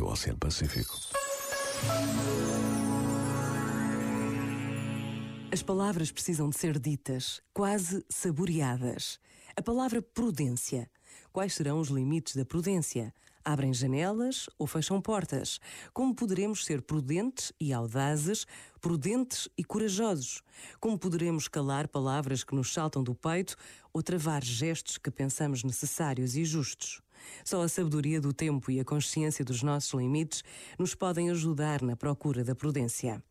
o Oceano Pacífico. As palavras precisam de ser ditas, quase saboreadas. A palavra prudência. Quais serão os limites da prudência? Abrem janelas ou fecham portas? Como poderemos ser prudentes e audazes, prudentes e corajosos? Como poderemos calar palavras que nos saltam do peito ou travar gestos que pensamos necessários e justos? Só a sabedoria do tempo e a consciência dos nossos limites nos podem ajudar na procura da prudência.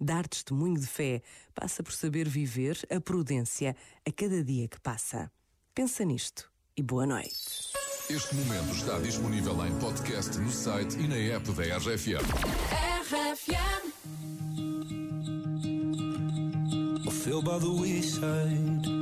Dar testemunho de fé passa por saber viver a prudência a cada dia que passa. Pensa nisto e boa noite. Este momento está disponível em podcast no site e na app da RFM. RFM. I fell by the wayside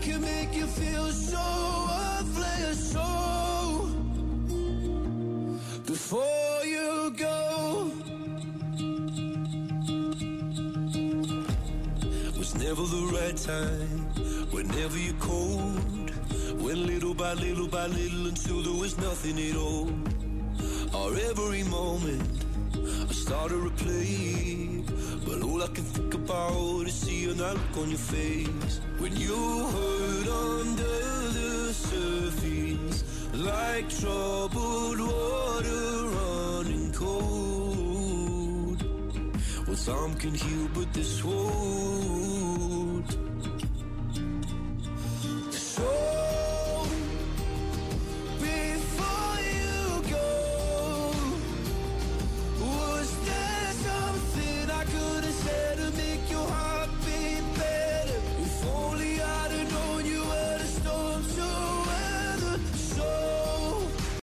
Can make you feel so worthless. So, before you go, was never the right time. Whenever you're cold, went little by little by little until there was nothing at all. Our every moment, I started to play. But all I can about is seeing that look on your face when you hurt under the surface, like troubled water running cold. Well, time can heal, but this won't.